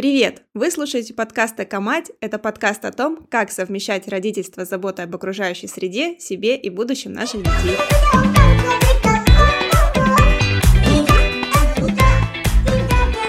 Привет! Вы слушаете подкаст «Экомать». Это подкаст о том, как совмещать родительство с заботой об окружающей среде, себе и будущем наших детей.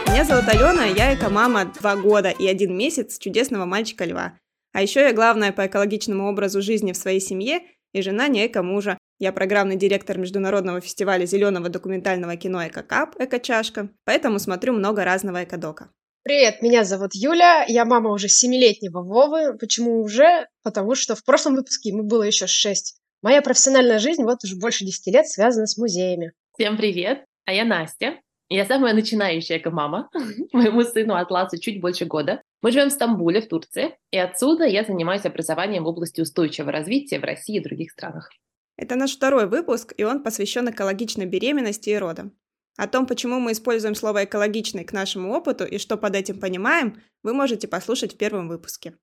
Меня зовут Алена, я эко-мама два года и один месяц чудесного мальчика Льва. А еще я главная по экологичному образу жизни в своей семье и жена не эко-мужа. Я программный директор международного фестиваля зеленого документального кино «Экокап» «Экочашка», поэтому смотрю много разного экодока. Привет, меня зовут Юля, я мама уже семилетнего Вовы. Почему уже? Потому что в прошлом выпуске ему было еще шесть. Моя профессиональная жизнь вот уже больше десяти лет связана с музеями. Всем привет, а я Настя. Я самая начинающая эко-мама. Моему сыну Атласу чуть больше года. Мы живем в Стамбуле, в Турции, и отсюда я занимаюсь образованием в области устойчивого развития в России и других странах. Это наш второй выпуск, и он посвящен экологичной беременности и родам. О том, почему мы используем слово «экологичный» к нашему опыту и что под этим понимаем, вы можете послушать в первом выпуске.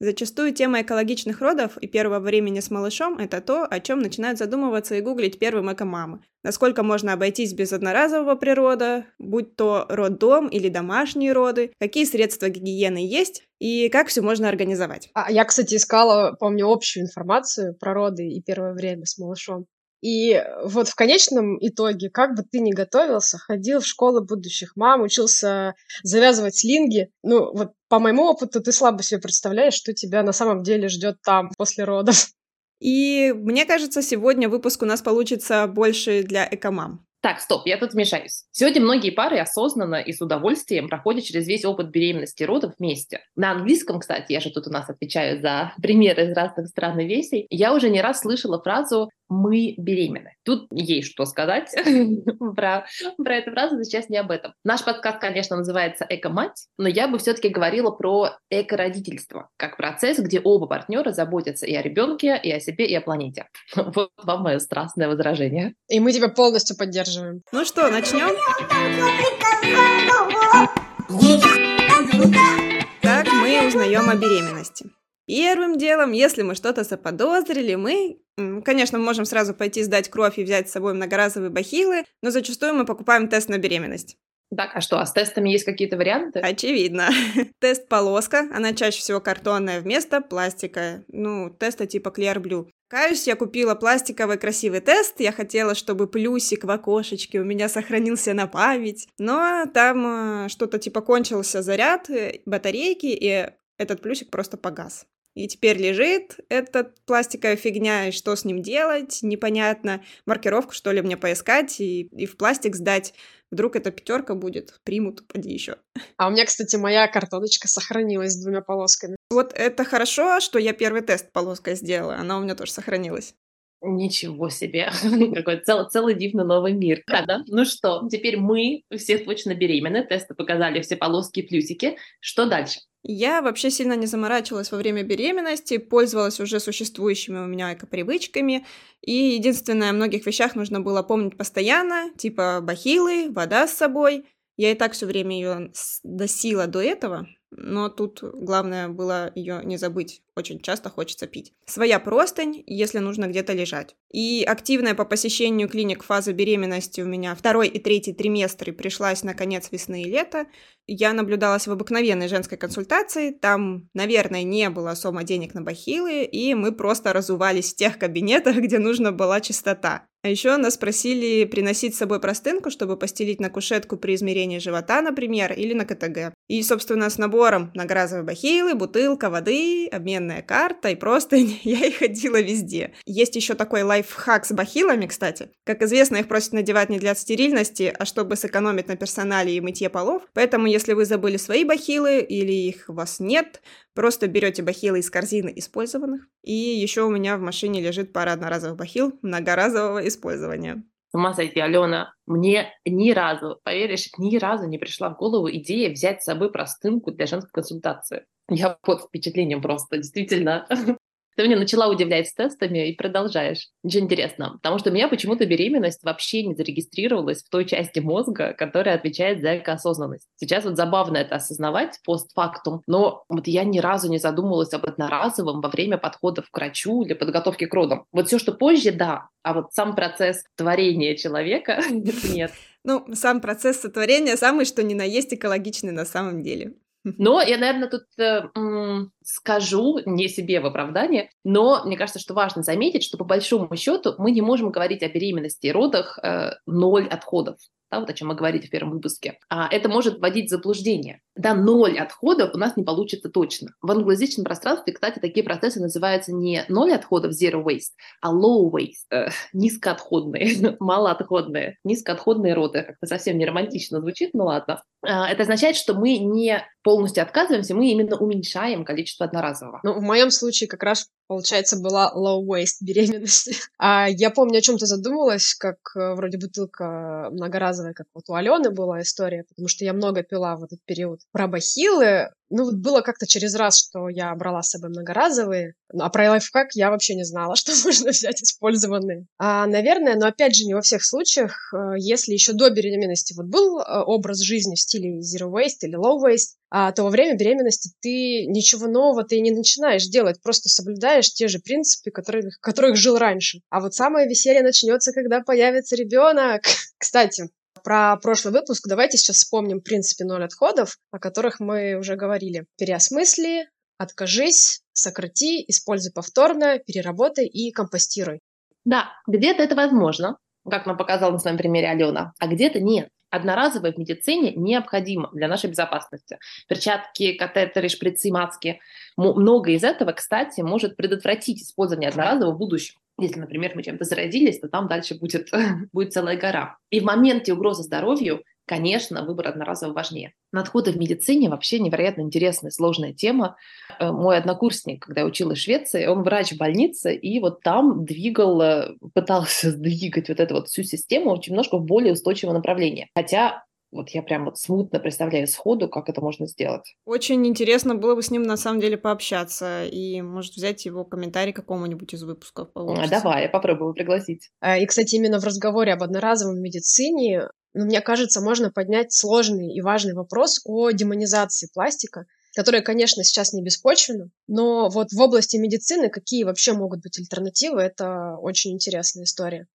Зачастую тема экологичных родов и первого времени с малышом – это то, о чем начинают задумываться и гуглить первым эко-мамы. Насколько можно обойтись без одноразового природа, будь то роддом или домашние роды, какие средства гигиены есть и как все можно организовать. А я, кстати, искала, помню, общую информацию про роды и первое время с малышом. И вот в конечном итоге, как бы ты ни готовился, ходил в школу будущих мам, учился завязывать слинги, ну вот по моему опыту ты слабо себе представляешь, что тебя на самом деле ждет там после родов. И мне кажется, сегодня выпуск у нас получится больше для экомам. Так, стоп, я тут вмешаюсь. Сегодня многие пары осознанно и с удовольствием проходят через весь опыт беременности и родов вместе. На английском, кстати, я же тут у нас отвечаю за примеры из разных стран и весей, я уже не раз слышала фразу мы беременны. Тут есть что сказать про, про эту фразу, но сейчас не об этом. Наш подкаст, конечно, называется «Эко-мать», но я бы все-таки говорила про эко-родительство, как процесс, где оба партнера заботятся и о ребенке, и о себе, и о планете. Вот вам мое страстное возражение. И мы тебя полностью поддерживаем. Ну что, начнем? Как мы узнаем о беременности? Первым делом, если мы что-то заподозрили, мы, конечно, можем сразу пойти сдать кровь и взять с собой многоразовые бахилы, но зачастую мы покупаем тест на беременность. Так, а что, а с тестами есть какие-то варианты? Очевидно. Тест полоска, она чаще всего картонная вместо пластика. Ну, теста типа Clear Blue. Каюсь, я купила пластиковый красивый тест. Я хотела, чтобы плюсик в окошечке у меня сохранился на память. Но там э, что-то типа кончился заряд э, батарейки, и этот плюсик просто погас. И теперь лежит этот пластиковая фигня, и что с ним делать, непонятно. Маркировку, что ли, мне поискать и, и в пластик сдать. Вдруг эта пятерка будет, примут, поди еще. А у меня, кстати, моя картоночка сохранилась с двумя полосками. Вот это хорошо, что я первый тест полоской сделала, она у меня тоже сохранилась. Ничего себе, какой целый, целый дивный новый мир. Да, да? Ну что, теперь мы все точно беременны, тесты показали все полоски и плюсики. Что дальше? Я вообще сильно не заморачивалась во время беременности, пользовалась уже существующими у меня экопривычками, и единственное, о многих вещах нужно было помнить постоянно, типа бахилы, вода с собой. Я и так все время ее досила до этого, но тут главное было ее не забыть. Очень часто хочется пить. Своя простынь, если нужно где-то лежать. И активная по посещению клиник фаза беременности у меня второй и третий триместры пришлась на конец весны и лета. Я наблюдалась в обыкновенной женской консультации. Там, наверное, не было особо денег на бахилы, и мы просто разувались в тех кабинетах, где нужна была чистота. А еще нас просили приносить с собой простынку, чтобы постелить на кушетку при измерении живота, например, или на КТГ. И, собственно, с набором многоразовые бахилы, бутылка воды, обменная карта и просто я и ходила везде. Есть еще такой лайфхак с бахилами, кстати. Как известно, их просят надевать не для стерильности, а чтобы сэкономить на персонале и мытье полов. Поэтому, если вы забыли свои бахилы или их у вас нет, Просто берете бахилы из корзины использованных. И еще у меня в машине лежит пара одноразовых бахил многоразового использования. С ума сойти, Алена, мне ни разу, поверишь, ни разу не пришла в голову идея взять с собой простынку для женской консультации. Я под впечатлением просто, действительно. Ты меня начала удивлять с тестами и продолжаешь. Ничего интересного. Потому что у меня почему-то беременность вообще не зарегистрировалась в той части мозга, которая отвечает за экоосознанность. Сейчас вот забавно это осознавать постфактум, но вот я ни разу не задумывалась об одноразовом во время подхода к врачу или подготовки к родам. Вот все, что позже, да, а вот сам процесс творения человека нет. Ну, сам процесс сотворения самый, что ни на есть экологичный на самом деле. Но я, наверное, тут э, скажу не себе в оправдание, но мне кажется, что важно заметить, что по большому счету мы не можем говорить о беременности и родах э, ноль отходов да, вот о чем мы говорили в первом выпуске, а это может вводить в заблуждение. Да, ноль отходов у нас не получится точно. В англоязычном пространстве, кстати, такие процессы называются не ноль отходов, zero waste, а low waste, э, низкоотходные, малоотходные, низкоотходные роды. Как-то совсем не романтично звучит, но ладно. Э, это означает, что мы не полностью отказываемся, мы именно уменьшаем количество одноразового. Ну, в моем случае как раз получается, была low waste беременности. А я помню, о чем то задумалась, как э, вроде бутылка многоразовая, как вот у Алены была история, потому что я много пила в этот период. Про бахилы ну, вот было как-то через раз, что я брала с собой многоразовые, а про лайфхак я вообще не знала, что можно взять использованные. А, наверное, но опять же не во всех случаях, э, если еще до беременности вот был э, образ жизни в стиле zero waste или low waste, а, то во время беременности ты ничего нового ты не начинаешь делать, просто соблюдаешь те же принципы, которые, которых жил раньше. А вот самое веселье начнется, когда появится ребенок. Кстати, про прошлый выпуск давайте сейчас вспомним принципе ноль отходов, о которых мы уже говорили. Переосмысли, откажись, сократи, используй повторно, переработай и компостируй. Да, где-то это возможно, как нам показала на своем примере Алена, а где-то нет. Одноразовое в медицине необходимо для нашей безопасности. Перчатки, катетеры, шприцы, маски. Много из этого, кстати, может предотвратить использование одноразового в будущем. Если, например, мы чем-то заразились, то там дальше будет, будет целая гора. И в моменте угрозы здоровью, конечно, выбор одноразового важнее. Надходы в медицине вообще невероятно интересная, сложная тема. Э, мой однокурсник, когда я училась в Швеции, он врач в больнице, и вот там двигал, э, пытался сдвигать вот эту вот всю систему очень немножко в более устойчивое направление. Хотя вот я прям вот смутно представляю сходу, как это можно сделать. Очень интересно было бы с ним на самом деле пообщаться и, может, взять его комментарий какому-нибудь из выпусков. А, давай, я попробую пригласить. А, и, кстати, именно в разговоре об одноразовом медицине, ну, мне кажется, можно поднять сложный и важный вопрос о демонизации пластика, которая, конечно, сейчас не беспочвенна, но вот в области медицины какие вообще могут быть альтернативы, это очень интересная история.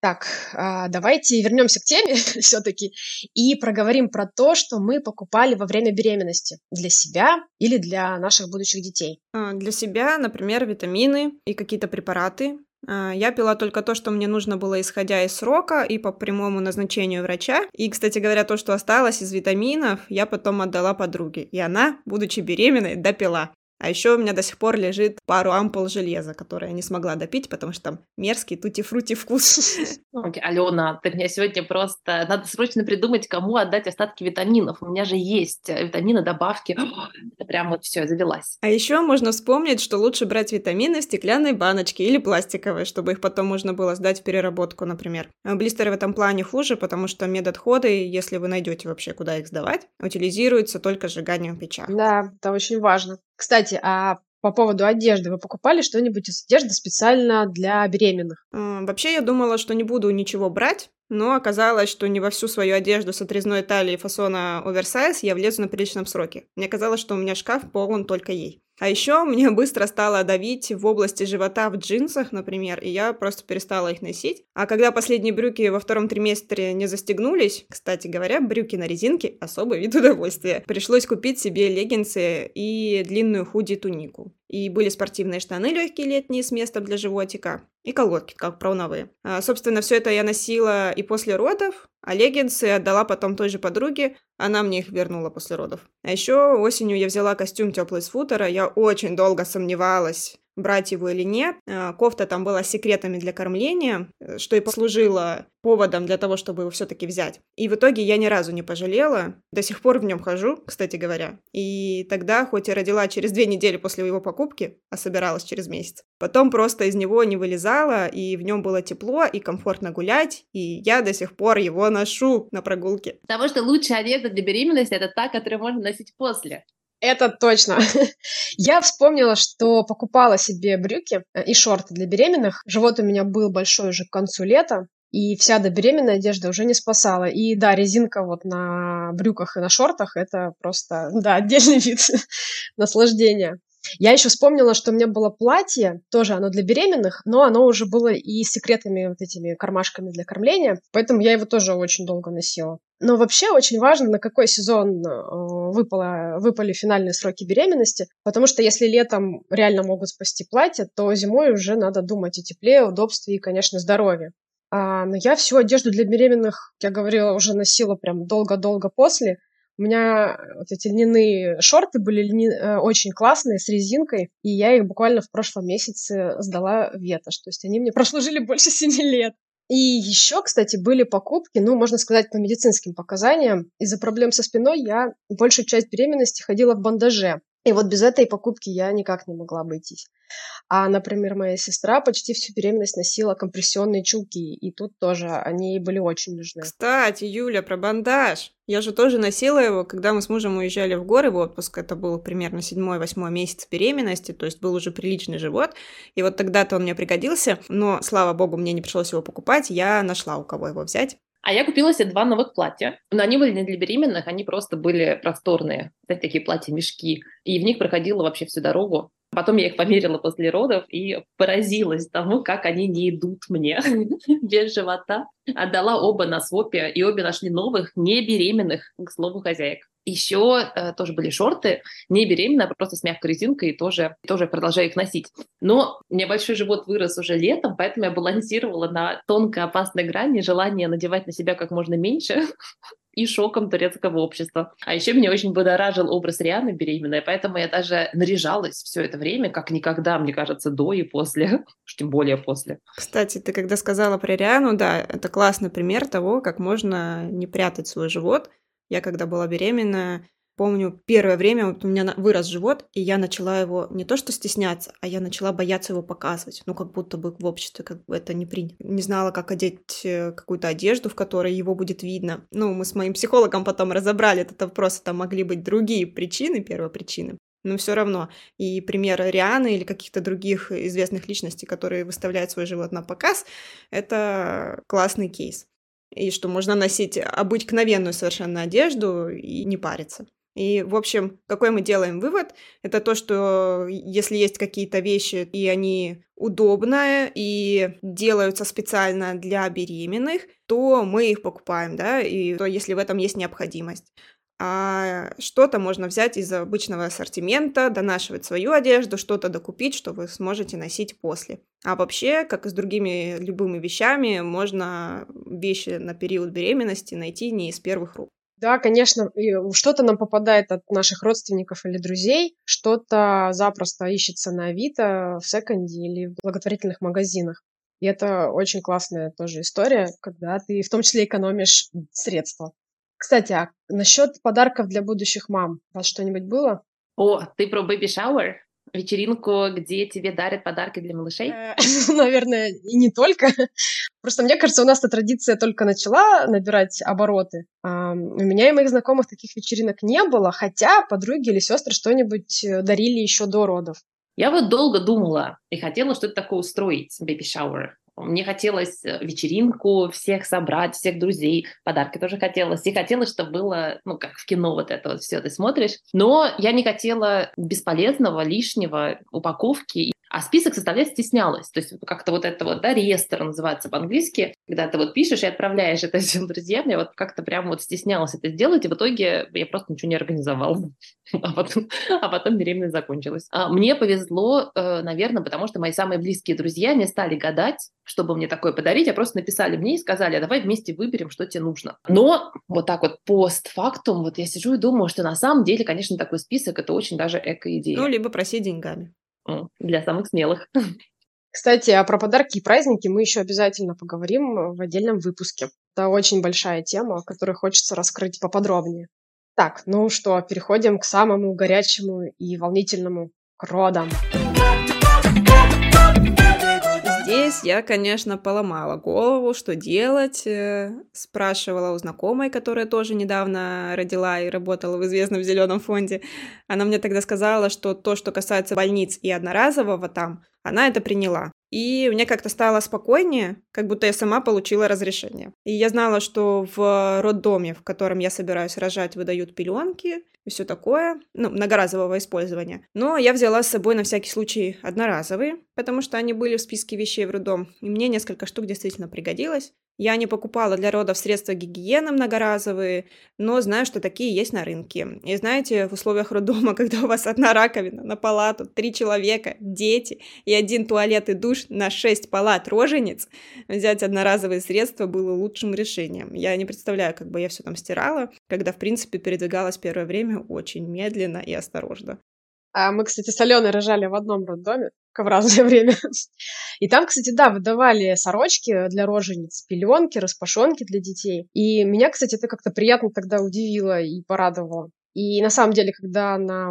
Так, а, давайте вернемся к теме все-таки и проговорим про то, что мы покупали во время беременности для себя или для наших будущих детей. А, для себя, например, витамины и какие-то препараты. А, я пила только то, что мне нужно было, исходя из срока и по прямому назначению врача. И, кстати говоря, то, что осталось из витаминов, я потом отдала подруге. И она, будучи беременной, допила. А еще у меня до сих пор лежит пару ампул железа, которые я не смогла допить, потому что там мерзкий тути-фрути вкус. Okay, Алена, ты мне сегодня просто... Надо срочно придумать, кому отдать остатки витаминов. У меня же есть э, витамины, добавки. Прям вот все, завелась. А еще можно вспомнить, что лучше брать витамины в стеклянной баночке или пластиковой, чтобы их потом можно было сдать в переработку, например. А блистеры в этом плане хуже, потому что медотходы, если вы найдете вообще, куда их сдавать, утилизируются только сжиганием в печах. Да, это очень важно. Кстати, а по поводу одежды. Вы покупали что-нибудь из одежды специально для беременных? Вообще, я думала, что не буду ничего брать, но оказалось, что не во всю свою одежду с отрезной талией фасона оверсайз я влезу на приличном сроке. Мне казалось, что у меня шкаф полон только ей. А еще мне быстро стало давить в области живота в джинсах, например, и я просто перестала их носить. А когда последние брюки во втором триместре не застегнулись, кстати говоря, брюки на резинке – особый вид удовольствия, пришлось купить себе леггинсы и длинную худи-тунику. И были спортивные штаны легкие летние с местом для животика, и колготки, как прауновые. А, собственно, все это я носила и после родов, а леггинсы отдала потом той же подруге, она мне их вернула после родов. А еще осенью я взяла костюм теплый с футера, я очень долго сомневалась, брать его или нет. А, кофта там была секретами для кормления, э, что и послужило поводом для того, чтобы его все-таки взять. И в итоге я ни разу не пожалела. До сих пор в нем хожу, кстати говоря. И тогда, хоть и родила через две недели после его покупки, а собиралась через месяц, потом просто из него не вылезала, и в нем было тепло и комфортно гулять, и я до сих пор его ношу на прогулке. Потому что лучшая одежда для беременности это та, которую можно носить после. Это точно. Я вспомнила, что покупала себе брюки э, и шорты для беременных. Живот у меня был большой уже к концу лета, и вся до беременной одежда уже не спасала. И да, резинка вот на брюках и на шортах — это просто, да, отдельный вид наслаждения. Я еще вспомнила, что у меня было платье, тоже оно для беременных, но оно уже было и с секретными вот этими кармашками для кормления, поэтому я его тоже очень долго носила. Но вообще очень важно, на какой сезон э, выпало, выпали финальные сроки беременности, потому что если летом реально могут спасти платье, то зимой уже надо думать о тепле, удобстве и, конечно, здоровье. А, но я всю одежду для беременных, я говорила, уже носила прям долго-долго после. У меня вот эти льняные шорты были льни... Э, очень классные, с резинкой, и я их буквально в прошлом месяце сдала в ветошь. То есть они мне прослужили больше семи лет. И еще, кстати, были покупки, ну, можно сказать, по медицинским показаниям. Из-за проблем со спиной я большую часть беременности ходила в бандаже. И вот без этой покупки я никак не могла обойтись. А, например, моя сестра почти всю беременность носила компрессионные чулки, и тут тоже они были очень нужны. Кстати, Юля, про бандаж. Я же тоже носила его, когда мы с мужем уезжали в горы в отпуск. Это был примерно седьмой-восьмой месяц беременности, то есть был уже приличный живот. И вот тогда-то он мне пригодился, но, слава богу, мне не пришлось его покупать, я нашла у кого его взять. А я купила себе два новых платья. Но они были не для беременных, они просто были просторные. Знаете, такие платья-мешки. И в них проходила вообще всю дорогу. Потом я их померила после родов и поразилась тому, как они не идут мне без живота. Отдала оба на свопе, и обе нашли новых, не беременных, к слову, хозяек. Еще э, тоже были шорты, не беременная, просто с мягкой резинкой, и тоже, тоже продолжаю их носить. Но у меня большой живот вырос уже летом, поэтому я балансировала на тонкой опасной грани желания надевать на себя как можно меньше и шоком турецкого общества. А еще меня очень будоражил образ Рианы беременной, поэтому я даже наряжалась все это время, как никогда, мне кажется, до и после, тем более после. Кстати, ты когда сказала про Риану, да, это классный пример того, как можно не прятать свой живот, я когда была беременна, помню, первое время вот у меня вырос живот, и я начала его не то что стесняться, а я начала бояться его показывать. Ну, как будто бы в обществе как бы это не принято. Не знала, как одеть э, какую-то одежду, в которой его будет видно. Ну, мы с моим психологом потом разобрали этот вопрос, там могли быть другие причины, первопричины. Но все равно. И пример Рианы или каких-то других известных личностей, которые выставляют свой живот на показ, это классный кейс и что можно носить обыкновенную совершенно одежду и не париться. И, в общем, какой мы делаем вывод? Это то, что если есть какие-то вещи, и они удобные, и делаются специально для беременных, то мы их покупаем, да, и то, если в этом есть необходимость а что-то можно взять из обычного ассортимента, донашивать свою одежду, что-то докупить, что вы сможете носить после. А вообще, как и с другими любыми вещами, можно вещи на период беременности найти не из первых рук. Да, конечно, что-то нам попадает от наших родственников или друзей, что-то запросто ищется на Авито, в секонде или в благотворительных магазинах. И это очень классная тоже история, когда ты в том числе экономишь средства. Кстати, а насчет подарков для будущих мам, у вас что-нибудь было? О, ты про baby shower? Вечеринку, где тебе дарят подарки для малышей? Э, наверное, и не только. Просто мне кажется, у нас эта традиция только начала набирать обороты. У меня и моих знакомых таких вечеринок не было, хотя подруги или сестры что-нибудь э, дарили еще до родов. Я вот долго думала и хотела что-то такое устроить, baby shower. Мне хотелось э, вечеринку, всех собрать, всех друзей, подарки тоже хотелось. И хотелось, чтобы было, ну, как в кино вот это вот все ты смотришь. Но я не хотела бесполезного, лишнего упаковки а список составлять стеснялась. То есть как-то вот это вот, да, реестр называется по-английски, когда ты вот пишешь и отправляешь это всем друзьям, я вот как-то прям вот стеснялась это сделать, и в итоге я просто ничего не организовала. А потом, а потом беременность закончилась. А мне повезло, э, наверное, потому что мои самые близкие друзья не стали гадать, чтобы мне такое подарить, а просто написали мне и сказали, а давай вместе выберем, что тебе нужно. Но вот так вот постфактум, вот я сижу и думаю, что на самом деле, конечно, такой список — это очень даже эко-идея. Ну, либо проси деньгами для самых смелых. Кстати, а про подарки и праздники мы еще обязательно поговорим в отдельном выпуске. Это очень большая тема, которую хочется раскрыть поподробнее. Так, ну что, переходим к самому горячему и волнительному, к родам. Здесь я, конечно, поломала голову, что делать. Э, спрашивала у знакомой, которая тоже недавно родила и работала в известном зеленом фонде. Она мне тогда сказала, что то, что касается больниц и одноразового там, она это приняла. И мне как-то стало спокойнее, как будто я сама получила разрешение. И я знала, что в роддоме, в котором я собираюсь рожать, выдают пеленки и все такое, ну, многоразового использования. Но я взяла с собой на всякий случай одноразовые, потому что они были в списке вещей в роддом, и мне несколько штук действительно пригодилось. Я не покупала для родов средства гигиены многоразовые, но знаю, что такие есть на рынке. И знаете, в условиях роддома, когда у вас одна раковина на палату, три человека, дети и один туалет и душ на шесть палат рожениц, взять одноразовые средства было лучшим решением. Я не представляю, как бы я все там стирала, когда, в принципе, передвигалась первое время очень медленно и осторожно. А мы, кстати, с Аленой рожали в одном роддоме в разное время. И там, кстати, да, выдавали сорочки для рожениц, пеленки, распашонки для детей. И меня, кстати, это как-то приятно тогда удивило и порадовало. И на самом деле, когда на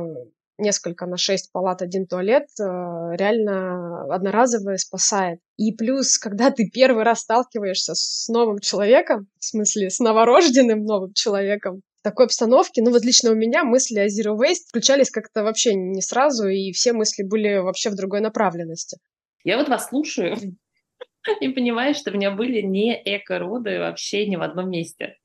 несколько на шесть палат, один туалет, э, реально одноразовое спасает. И плюс, когда ты первый раз сталкиваешься с новым человеком, в смысле, с новорожденным новым человеком, такой обстановке, ну вот лично у меня мысли о Zero Waste включались как-то вообще не сразу, и все мысли были вообще в другой направленности. Я вот вас слушаю и понимаю, что у меня были не эко-роды вообще ни в одном месте.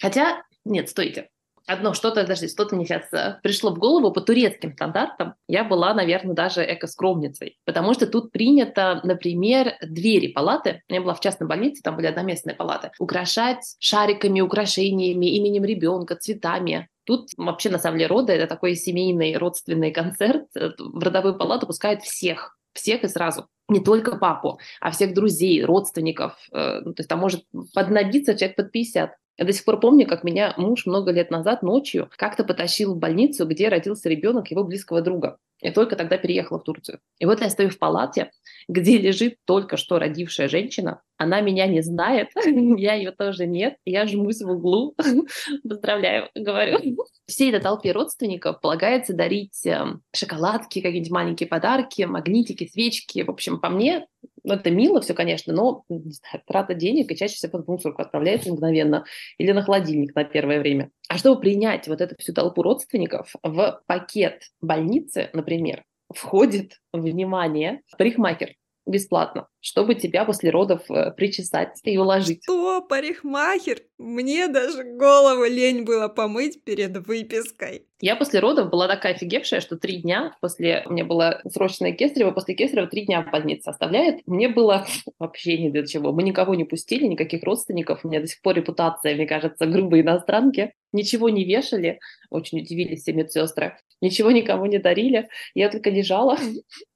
Хотя, нет, стойте одно что-то, даже что-то мне сейчас э, пришло в голову по турецким стандартам, я была, наверное, даже эко-скромницей, потому что тут принято, например, двери палаты, я была в частной больнице, там были одноместные палаты, украшать шариками, украшениями, именем ребенка, цветами. Тут вообще, на самом деле, роды — это такой семейный родственный концерт. В родовую палату пускают всех, всех и сразу. Не только папу, а всех друзей, родственников. Э, ну, то есть там может поднабиться человек под 50. Я до сих пор помню, как меня муж много лет назад ночью как-то потащил в больницу, где родился ребенок его близкого друга. Я только тогда переехала в Турцию. И вот я стою в палате, где лежит только что родившая женщина. Она меня не знает, я ее тоже нет. Я жмусь в углу. Поздравляю, говорю. Всей этой толпе родственников полагается дарить эм, шоколадки, какие-нибудь маленькие подарки, магнитики, свечки. В общем, по мне, ну, это мило все, конечно, но знаю, трата денег и чаще всего под мусорку отправляется мгновенно или на холодильник на первое время. А чтобы принять вот эту всю толпу родственников в пакет больницы, например, входит, внимание, парикмахер бесплатно чтобы тебя после родов э, причесать и уложить. Что, парикмахер? Мне даже голову лень было помыть перед выпиской. Я после родов была такая офигевшая, что три дня после... У меня была срочная кесарева, после кесарева три дня в больнице оставляет. Мне было вообще ни для чего. Мы никого не пустили, никаких родственников. У меня до сих пор репутация, мне кажется, грубой иностранки. Ничего не вешали. Очень удивились все медсестры. Ничего никому не дарили. Я только лежала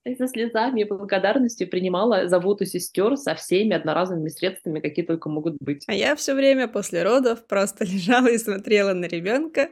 и со слезами и благодарностью принимала заботу сестер со всеми одноразовыми средствами, какие только могут быть. А я все время после родов просто лежала и смотрела на ребенка.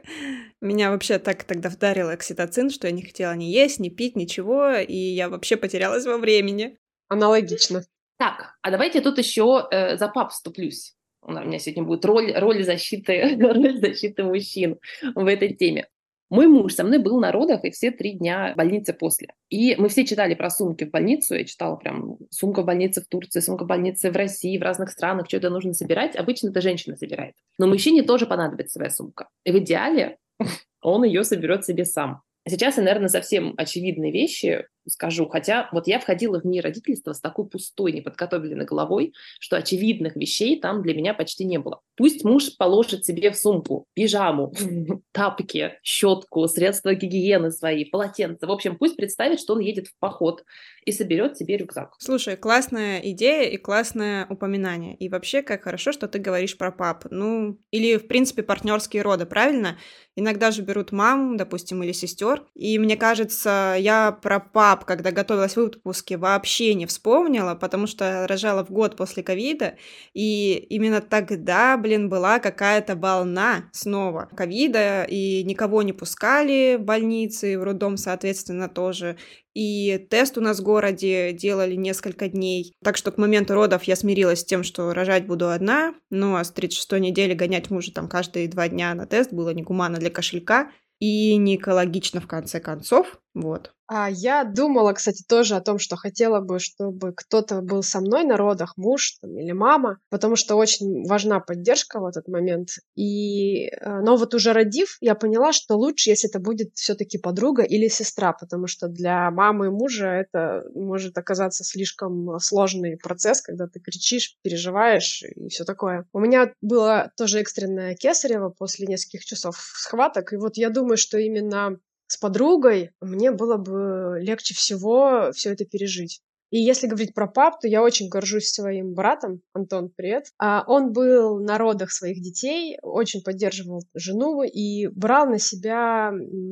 Меня вообще так тогда вдарил окситоцин, что я не хотела ни есть, ни пить, ничего, и я вообще потерялась во времени. Аналогично. Так, а давайте тут еще э, за пап вступлюсь. У меня сегодня будет роль, роль, защиты, роль защиты мужчин в этой теме. Мой муж со мной был на родах и все три дня в больнице после. И мы все читали про сумки в больницу. Я читала прям сумка в больнице в Турции, сумка в больнице в России, в разных странах, что это нужно собирать. Обычно это женщина собирает. Но мужчине тоже понадобится своя сумка. И в идеале он ее соберет себе сам. Сейчас наверное, совсем очевидные вещи скажу. Хотя вот я входила в мир родительства с такой пустой, неподготовленной головой, что очевидных вещей там для меня почти не было. Пусть муж положит себе в сумку пижаму, тапки, щетку, средства гигиены свои, полотенце. В общем, пусть представит, что он едет в поход и соберет себе рюкзак. Слушай, классная идея и классное упоминание. И вообще, как хорошо, что ты говоришь про пап. Ну, или, в принципе, партнерские роды, правильно? Иногда же берут мам, допустим, или сестер. И мне кажется, я про пап пап, когда готовилась в выпуске, вообще не вспомнила, потому что рожала в год после ковида, и именно тогда, блин, была какая-то волна снова ковида, и никого не пускали в больницы, в роддом, соответственно, тоже. И тест у нас в городе делали несколько дней. Так что к моменту родов я смирилась с тем, что рожать буду одна. Ну а с 36 недели гонять мужа там каждые два дня на тест было негуманно для кошелька и не экологично в конце концов. Вот. А я думала, кстати, тоже о том, что хотела бы, чтобы кто-то был со мной на родах, муж там, или мама, потому что очень важна поддержка в этот момент. И, э, но вот уже родив, я поняла, что лучше, если это будет все-таки подруга или сестра, потому что для мамы и мужа это может оказаться слишком сложный процесс, когда ты кричишь, переживаешь и все такое. У меня было тоже экстренное кесарево после нескольких часов схваток, и вот я думаю, что именно с подругой мне было бы легче всего все это пережить. И если говорить про пап, то я очень горжусь своим братом, Антон, привет. А он был на родах своих детей, очень поддерживал жену и брал на себя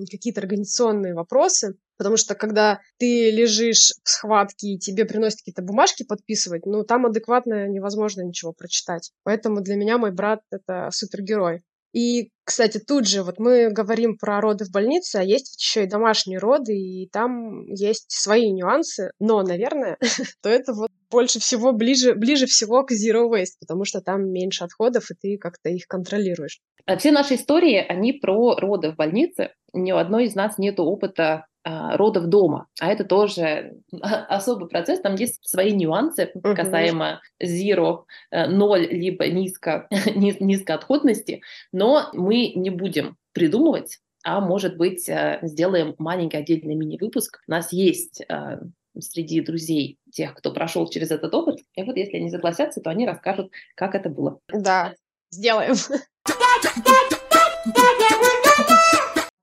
какие-то организационные вопросы. Потому что когда ты лежишь в схватке и тебе приносят какие-то бумажки подписывать, ну, там адекватно невозможно ничего прочитать. Поэтому для меня мой брат — это супергерой. И, кстати, тут же вот мы говорим про роды в больнице, а есть еще и домашние роды, и там есть свои нюансы, но, наверное, то это вот больше всего ближе, ближе всего к zero waste, потому что там меньше отходов, и ты как-то их контролируешь. А все наши истории, они про роды в больнице. Ни у одной из нас нет опыта а, родов дома. А это тоже особый процесс, там есть свои нюансы uh-huh. касаемо zero, э, ноль, либо низко, низкоотходности, но мы не будем придумывать, а может быть э, сделаем маленький отдельный мини-выпуск. У нас есть э, среди друзей тех, кто прошел через этот опыт, и вот если они согласятся, то они расскажут, как это было. Да, сделаем.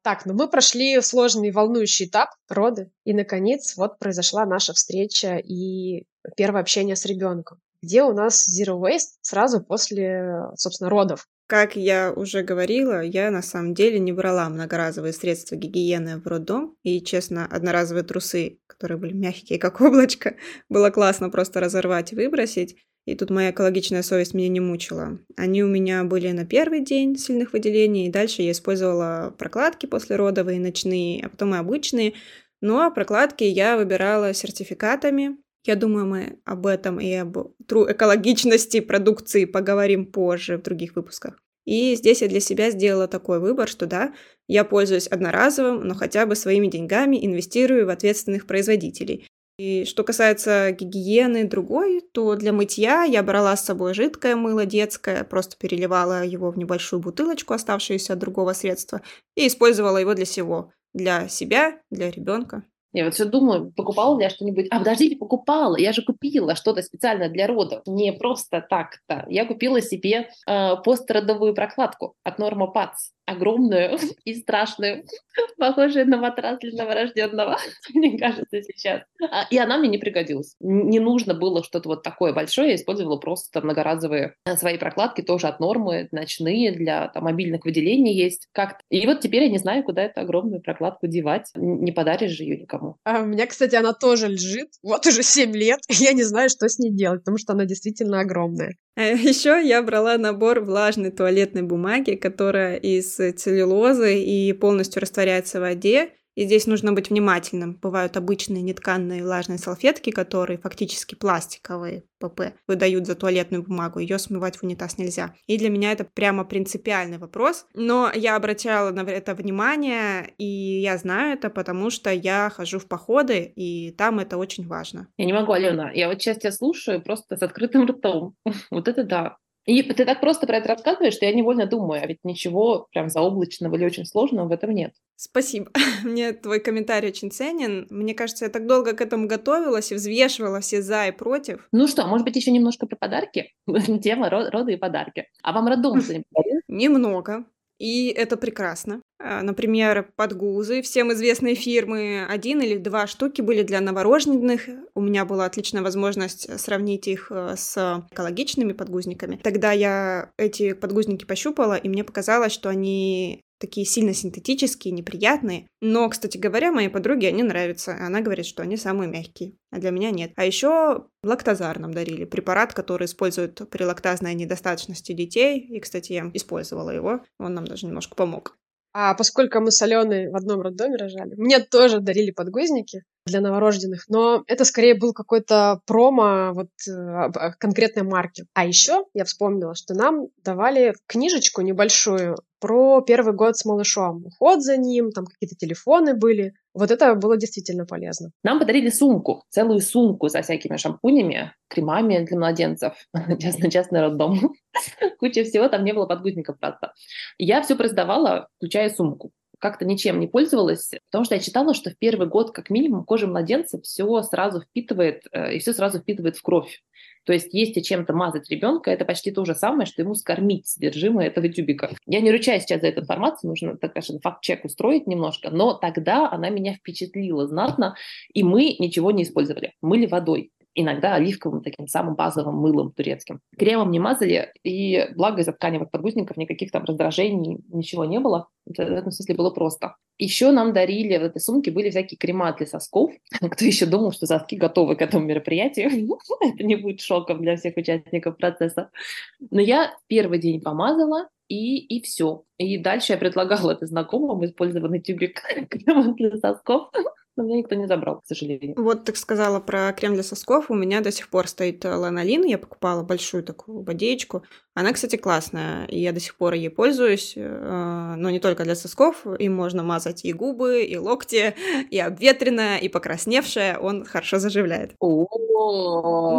Так, ну мы прошли сложный волнующий этап, роды, и, наконец, вот произошла наша встреча и первое общение с ребенком, где у нас Zero Waste сразу после, собственно, родов. Как я уже говорила, я на самом деле не брала многоразовые средства гигиены в роддом, и, честно, одноразовые трусы, которые были мягкие, как облачко, было классно просто разорвать и выбросить. И тут моя экологичная совесть меня не мучила. Они у меня были на первый день сильных выделений, и дальше я использовала прокладки послеродовые, ночные, а потом и обычные. Но ну, а прокладки я выбирала сертификатами. Я думаю, мы об этом и об экологичности продукции поговорим позже в других выпусках. И здесь я для себя сделала такой выбор, что да, я пользуюсь одноразовым, но хотя бы своими деньгами инвестирую в ответственных производителей. И что касается гигиены другой, то для мытья я брала с собой жидкое мыло детское, просто переливала его в небольшую бутылочку, оставшуюся от другого средства, и использовала его для всего. Для себя, для ребенка. Я вот все думаю, покупала ли я что-нибудь. А, подождите, покупала. Я же купила что-то специально для родов. Не просто так-то. Я купила себе э, постродовую прокладку от Norma Pats огромную и страшную, похожую на матрас для новорожденного, мне кажется, сейчас. А, и она мне не пригодилась. Не нужно было что-то вот такое большое, я использовала просто многоразовые э, свои прокладки, тоже от нормы, ночные, для там, мобильных выделений есть. Как и вот теперь я не знаю, куда эту огромную прокладку девать. Не подаришь же ее никому. А у меня, кстати, она тоже лежит. Вот уже 7 лет. Я не знаю, что с ней делать, потому что она действительно огромная. А еще я брала набор влажной туалетной бумаги, которая из целлюлозы и полностью растворяется в воде. И здесь нужно быть внимательным. Бывают обычные нетканные влажные салфетки, которые фактически пластиковые, ПП, выдают за туалетную бумагу. Ее смывать в унитаз нельзя. И для меня это прямо принципиальный вопрос. Но я обращала на это внимание, и я знаю это, потому что я хожу в походы, и там это очень важно. Я не могу, Алена. Я вот сейчас тебя слушаю просто с открытым ртом. Вот это да. И ты так просто про это рассказываешь, что я невольно думаю, а ведь ничего прям заоблачного или очень сложного в этом нет. Спасибо. Мне твой комментарий очень ценен. Мне кажется, я так долго к этому готовилась и взвешивала все за и против. Ну что, может быть, еще немножко про подарки? Тема рода и подарки. А вам роддом что-нибудь Немного. И это прекрасно. А, например, подгузы, всем известные фирмы, один или два штуки были для новорожденных. У меня была отличная возможность сравнить их э, с экологичными подгузниками. Тогда я эти подгузники пощупала, и мне показалось, что они такие сильно синтетические, неприятные. Но, кстати говоря, моей подруге они нравятся. Она говорит, что они самые мягкие, а для меня нет. А еще лактозар нам дарили, препарат, который используют при лактазной недостаточности детей. И, кстати, я использовала его, он нам даже немножко помог. А поскольку мы с Аленой в одном роддоме рожали, мне тоже дарили подгузники для новорожденных, но это скорее был какой-то промо вот э, конкретной марки. А еще я вспомнила, что нам давали книжечку небольшую про первый год с малышом. Уход за ним, там какие-то телефоны были. Вот это было действительно полезно. Нам подарили сумку, целую сумку со всякими шампунями, кремами для младенцев. Честно, честно, роддом. Куча всего, там не было подгузников просто. Я все продавала, включая сумку как-то ничем не пользовалась, потому что я читала, что в первый год как минимум кожа младенца все сразу впитывает, э, и все сразу впитывает в кровь. То есть если чем-то мазать ребенка, это почти то же самое, что ему скормить содержимое этого тюбика. Я не ручаюсь сейчас за эту информацию, нужно, так скажем, факт-чек устроить немножко, но тогда она меня впечатлила знатно, и мы ничего не использовали. Мыли водой иногда оливковым таким самым базовым мылом турецким. Кремом не мазали, и благо из-за тканевых подгузников никаких там раздражений, ничего не было. В этом смысле было просто. Еще нам дарили, в этой сумке были всякие крема для сосков. Кто еще думал, что соски готовы к этому мероприятию? Это не будет шоком для всех участников процесса. Но я первый день помазала, и, и все. И дальше я предлагала это знакомым использованный тюбик крема для сосков но меня никто не забрал, к сожалению. Вот ты сказала про крем для сосков. У меня до сих пор стоит э, ланолин. Я покупала большую такую бодеечку. Она, кстати, классная, и я до сих пор ей пользуюсь. Э, но не только для сосков. Им можно мазать и губы, и локти, и обветренное, и покрасневшее. Он хорошо заживляет.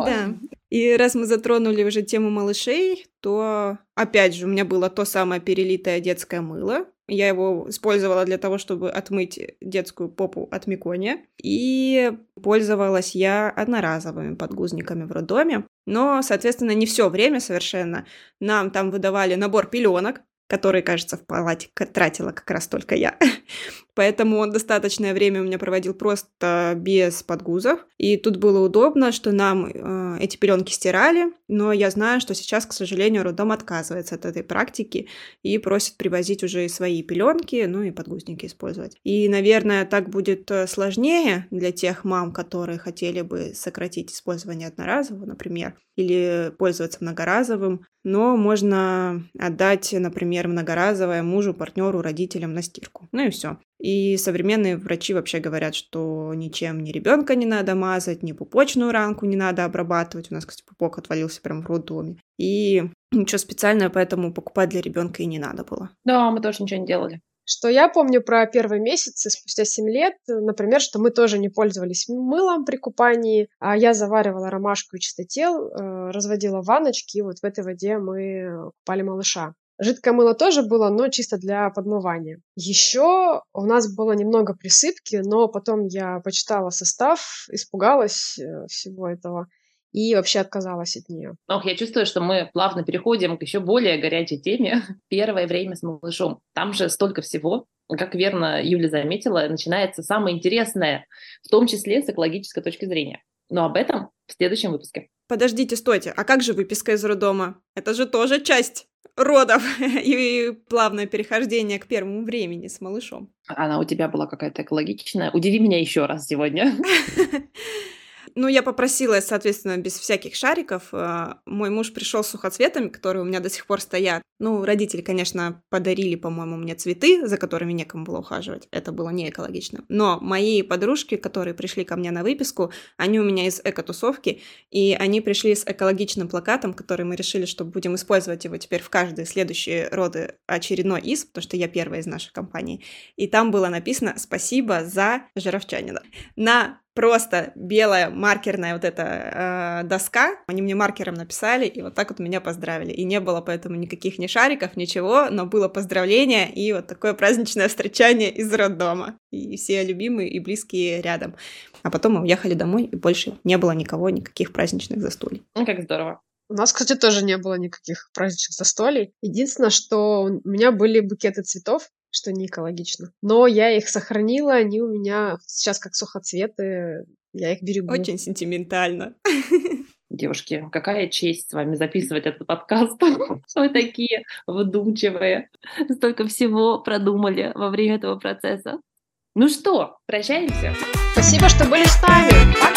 Да. И раз мы затронули уже тему малышей, то опять же у меня было то самое перелитое детское мыло, я его использовала для того, чтобы отмыть детскую попу от мекония. И пользовалась я одноразовыми подгузниками в роддоме. Но, соответственно, не все время совершенно. Нам там выдавали набор пеленок, который, кажется, в палате тратила как раз только я. Поэтому он достаточное время у меня проводил просто без подгузов. И тут было удобно, что нам э, эти пеленки стирали, но я знаю, что сейчас, к сожалению, роддом отказывается от этой практики и просит привозить уже и свои пеленки, ну и подгузники использовать. И, наверное, так будет э, сложнее для тех мам, которые хотели бы сократить использование одноразового, например, или пользоваться многоразовым, но можно отдать, например, многоразовое мужу, партнеру, родителям на стирку. Ну и все. И современные врачи вообще говорят, что ничем ни ребенка не надо мазать, ни пупочную ранку не надо обрабатывать. У нас, кстати, пупок отвалился прямо в роддоме. И ничего специального поэтому покупать для ребенка и не надо было. Да, мы тоже ничего не делали. Что я помню про первые месяцы, спустя 7 лет, например, что мы тоже не пользовались мылом при купании, а я заваривала ромашку и чистотел, э, разводила ванночки, и вот в этой воде мы купали малыша. Жидкое мыло тоже было, но чисто для подмывания. Еще у нас было немного присыпки, но потом я почитала состав, испугалась э, всего этого и вообще отказалась от нее. Ох, я чувствую, что мы плавно переходим к еще более горячей теме. Первое время с малышом. Там же столько всего. Как верно Юля заметила, начинается самое интересное, в том числе с экологической точки зрения. Но об этом в следующем выпуске. Подождите, стойте, а как же выписка из роддома? Это же тоже часть родов и плавное перехождение к первому времени с малышом. Она у тебя была какая-то экологичная. Удиви меня еще раз сегодня. Ну, я попросила, соответственно, без всяких шариков. Э, мой муж пришел с сухоцветами, которые у меня до сих пор стоят. Ну, родители, конечно, подарили, по-моему, мне цветы, за которыми некому было ухаживать. Это было не экологично. Но мои подружки, которые пришли ко мне на выписку, они у меня из эко-тусовки, и они пришли с экологичным плакатом, который мы решили, что будем использовать его теперь в каждые следующие роды очередной из, потому что я первая из нашей компании. И там было написано «Спасибо за жировчанина». На просто белая маркерная вот эта э, доска. Они мне маркером написали, и вот так вот меня поздравили. И не было поэтому никаких ни шариков, ничего, но было поздравление и вот такое праздничное встречание из роддома. И все любимые и близкие рядом. А потом мы уехали домой, и больше не было никого, никаких праздничных застолий. Ну, как здорово. У нас, кстати, тоже не было никаких праздничных застолий. Единственное, что у меня были букеты цветов, что не экологично. Но я их сохранила, они у меня сейчас как сухоцветы, я их берегу. Очень сентиментально. Девушки, какая честь с вами записывать этот подкаст. Вы такие вдумчивые. Столько всего продумали во время этого процесса. Ну что, прощаемся. Спасибо, что были с нами. Пока!